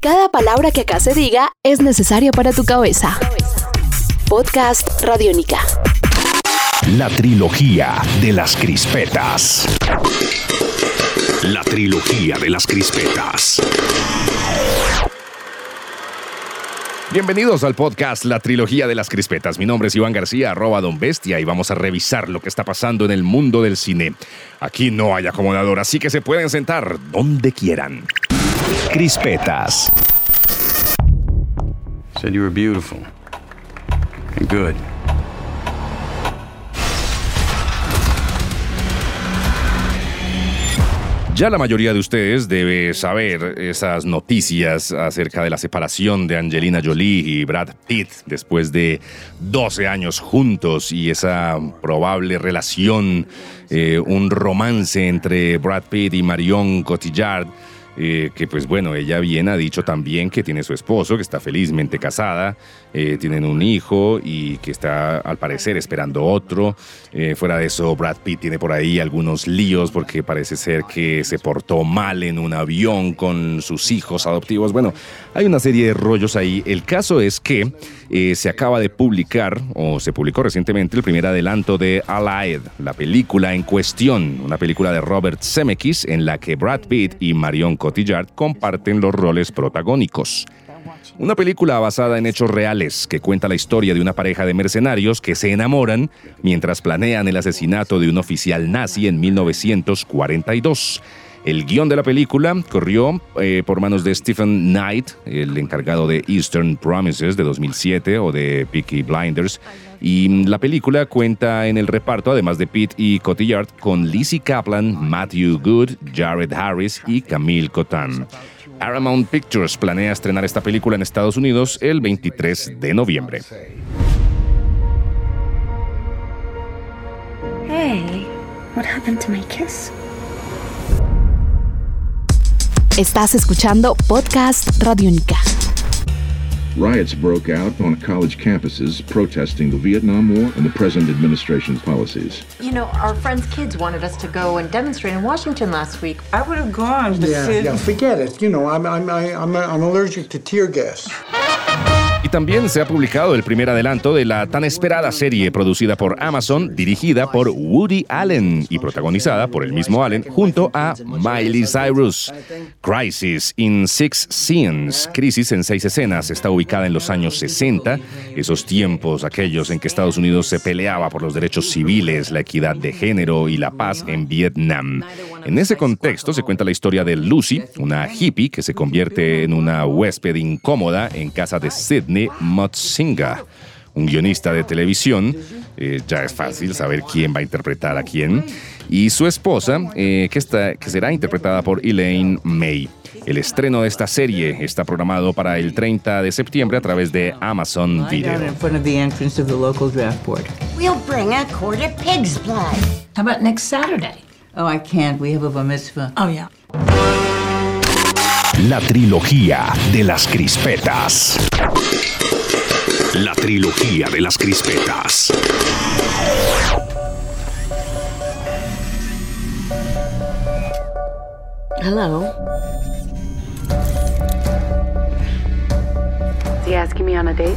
Cada palabra que acá se diga es necesaria para tu cabeza. Podcast Radiónica. La trilogía de las crispetas. La trilogía de las crispetas. Bienvenidos al podcast La Trilogía de las Crispetas. Mi nombre es Iván García, arroba Don Bestia, y vamos a revisar lo que está pasando en el mundo del cine. Aquí no hay acomodador, así que se pueden sentar donde quieran. Crispetas. Said you were beautiful and good. Ya la mayoría de ustedes debe saber esas noticias acerca de la separación de Angelina Jolie y Brad Pitt después de 12 años juntos y esa probable relación, eh, un romance entre Brad Pitt y Marion Cotillard eh, que pues bueno, ella bien ha dicho también que tiene su esposo, que está felizmente casada, eh, tienen un hijo y que está al parecer esperando otro. Eh, fuera de eso, Brad Pitt tiene por ahí algunos líos porque parece ser que se portó mal en un avión con sus hijos adoptivos. Bueno, hay una serie de rollos ahí. El caso es que se acaba de publicar, o se publicó recientemente, el primer adelanto de Allied, la película en cuestión, una película de Robert Zemeckis en la que Brad Pitt y Marion comparten los roles protagónicos. Una película basada en hechos reales que cuenta la historia de una pareja de mercenarios que se enamoran mientras planean el asesinato de un oficial nazi en 1942. El guion de la película corrió eh, por manos de Stephen Knight, el encargado de Eastern Promises de 2007 o de Peaky Blinders. Y la película cuenta en el reparto, además de Pete y Cotillard, con Lizzie Kaplan, Matthew Good, Jared Harris y Camille Cotan. Paramount Pictures planea estrenar esta película en Estados Unidos el 23 de noviembre. Hey, what happened to my kiss? Estás escuchando Podcast Radiónica. Riots broke out on college campuses protesting the Vietnam War and the present administration's policies. You know, our friends' kids wanted us to go and demonstrate in Washington last week. I would have gone, but Yeah, yeah, forget it. You know, I'm, I'm, I'm, I'm allergic to tear gas. Y también se ha publicado el primer adelanto de la tan esperada serie producida por Amazon, dirigida por Woody Allen y protagonizada por el mismo Allen junto a Miley Cyrus. Crisis in Six Scenes, Crisis en seis escenas, está ubicada en los años 60, esos tiempos aquellos en que Estados Unidos se peleaba por los derechos civiles, la equidad de género y la paz en Vietnam. En ese contexto se cuenta la historia de Lucy, una hippie que se convierte en una huésped incómoda en casa de Sidney Motsinga, un guionista de televisión. eh, ya es fácil saber quién va a interpretar a quién. Y su esposa, eh, que, está, que será interpretada por Elaine May. El estreno de esta serie está programado para el 30 de septiembre a través de Amazon Video. in front of the entrance of the local draft board. We'll bring a quart of pig's blood. How about next Saturday? Oh, I can't. We have a bar mitzvah. Oh, yeah. La trilogía de las crispetas. La trilogía de las crispetas. Hello. Is he asking me on a date?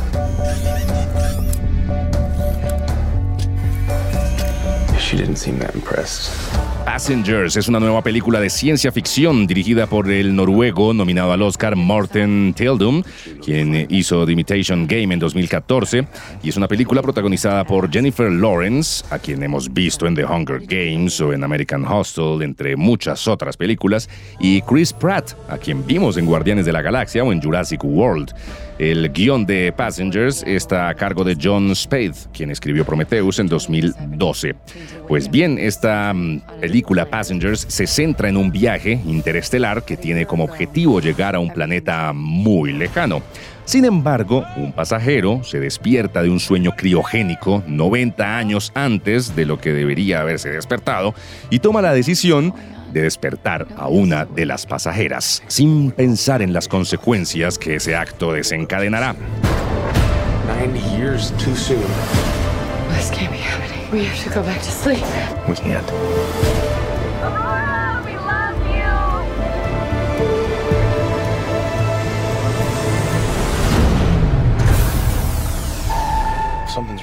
She didn't seem that impressed. Passengers es una nueva película de ciencia ficción dirigida por el noruego nominado al Oscar Morten Tildum, quien hizo The Imitation Game en 2014, y es una película protagonizada por Jennifer Lawrence, a quien hemos visto en The Hunger Games o en American Hostel, entre muchas otras películas, y Chris Pratt, a quien vimos en Guardianes de la Galaxia o en Jurassic World. El guion de Passengers está a cargo de John Spade, quien escribió Prometheus en 2012. Pues bien, esta mm, película Passengers se centra en un viaje interestelar que tiene como objetivo llegar a un planeta muy lejano. Sin embargo, un pasajero se despierta de un sueño criogénico 90 años antes de lo que debería haberse despertado y toma la decisión de despertar a una de las pasajeras, sin pensar en las consecuencias que ese acto desencadenará.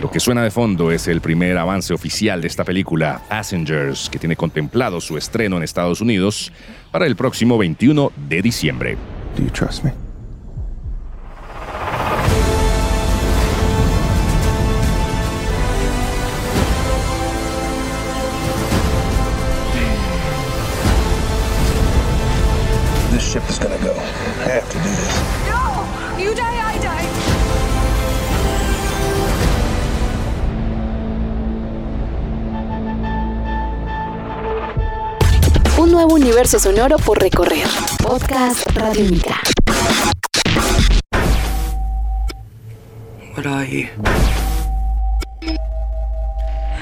Lo que suena de fondo es el primer avance oficial de esta película, Passengers, que tiene contemplado su estreno en Estados Unidos para el próximo 21 de diciembre. Do you trust me? This ship is gonna go. I have to do this. No! You die, I die. Nuevo universo sonoro por recorrer. Podcast Radiónica. What are you?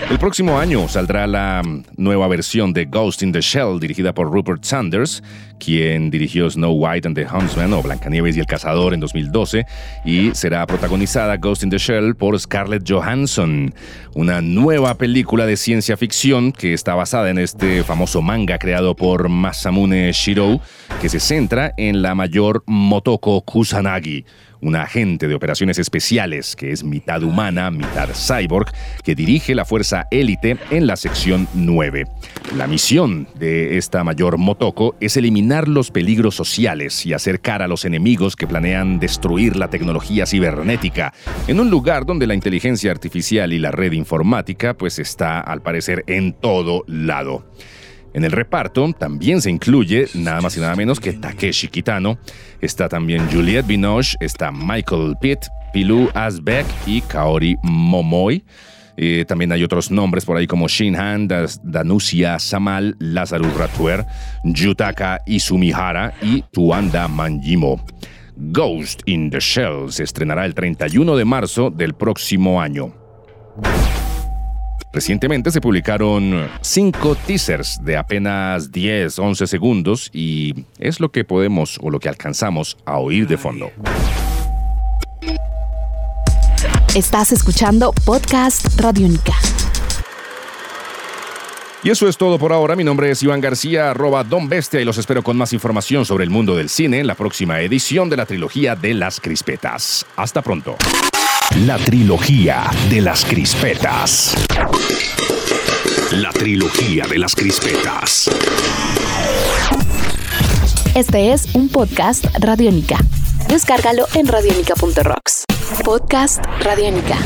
El próximo año saldrá la mm, nueva versión de Ghost in the Shell dirigida por Rupert Sanders, quien dirigió Snow White and the Huntsman o Blancanieves y el Cazador en 2012 y será protagonizada Ghost in the Shell por Scarlett Johansson, una nueva película de ciencia ficción que está basada en este famoso manga creado por Masamune Shirou que se centra en la mayor Motoko Kusanagi, una agente de operaciones especiales que es mitad humana, mitad cyborg, que dirige la fuerza élite en la sección 9. La misión de esta mayor Motoko es eliminar los peligros sociales y acercar a los enemigos que planean destruir la tecnología cibernética en un lugar donde la inteligencia artificial y la red informática pues está al parecer en todo lado. En el reparto también se incluye nada más y nada menos que Takeshi Kitano. Está también Juliette Binoche, está Michael Pitt, Pilou Asbeck y Kaori Momoi. Eh, también hay otros nombres por ahí como Shinhan, Danusia Samal, Lazarus Ratuer, Yutaka Izumihara y Tuanda Manjimo. Ghost in the Shell se estrenará el 31 de marzo del próximo año. Recientemente se publicaron cinco teasers de apenas 10, 11 segundos y es lo que podemos o lo que alcanzamos a oír de fondo. Estás escuchando Podcast Radiónica. Y eso es todo por ahora. Mi nombre es Iván García, arroba Don Bestia, y los espero con más información sobre el mundo del cine en la próxima edición de la trilogía de las crispetas. Hasta pronto. La trilogía de las crispetas. La trilogía de las crispetas. Este es un podcast Radiónica. Descárgalo en radiónica.rocks. Podcast Radiónica.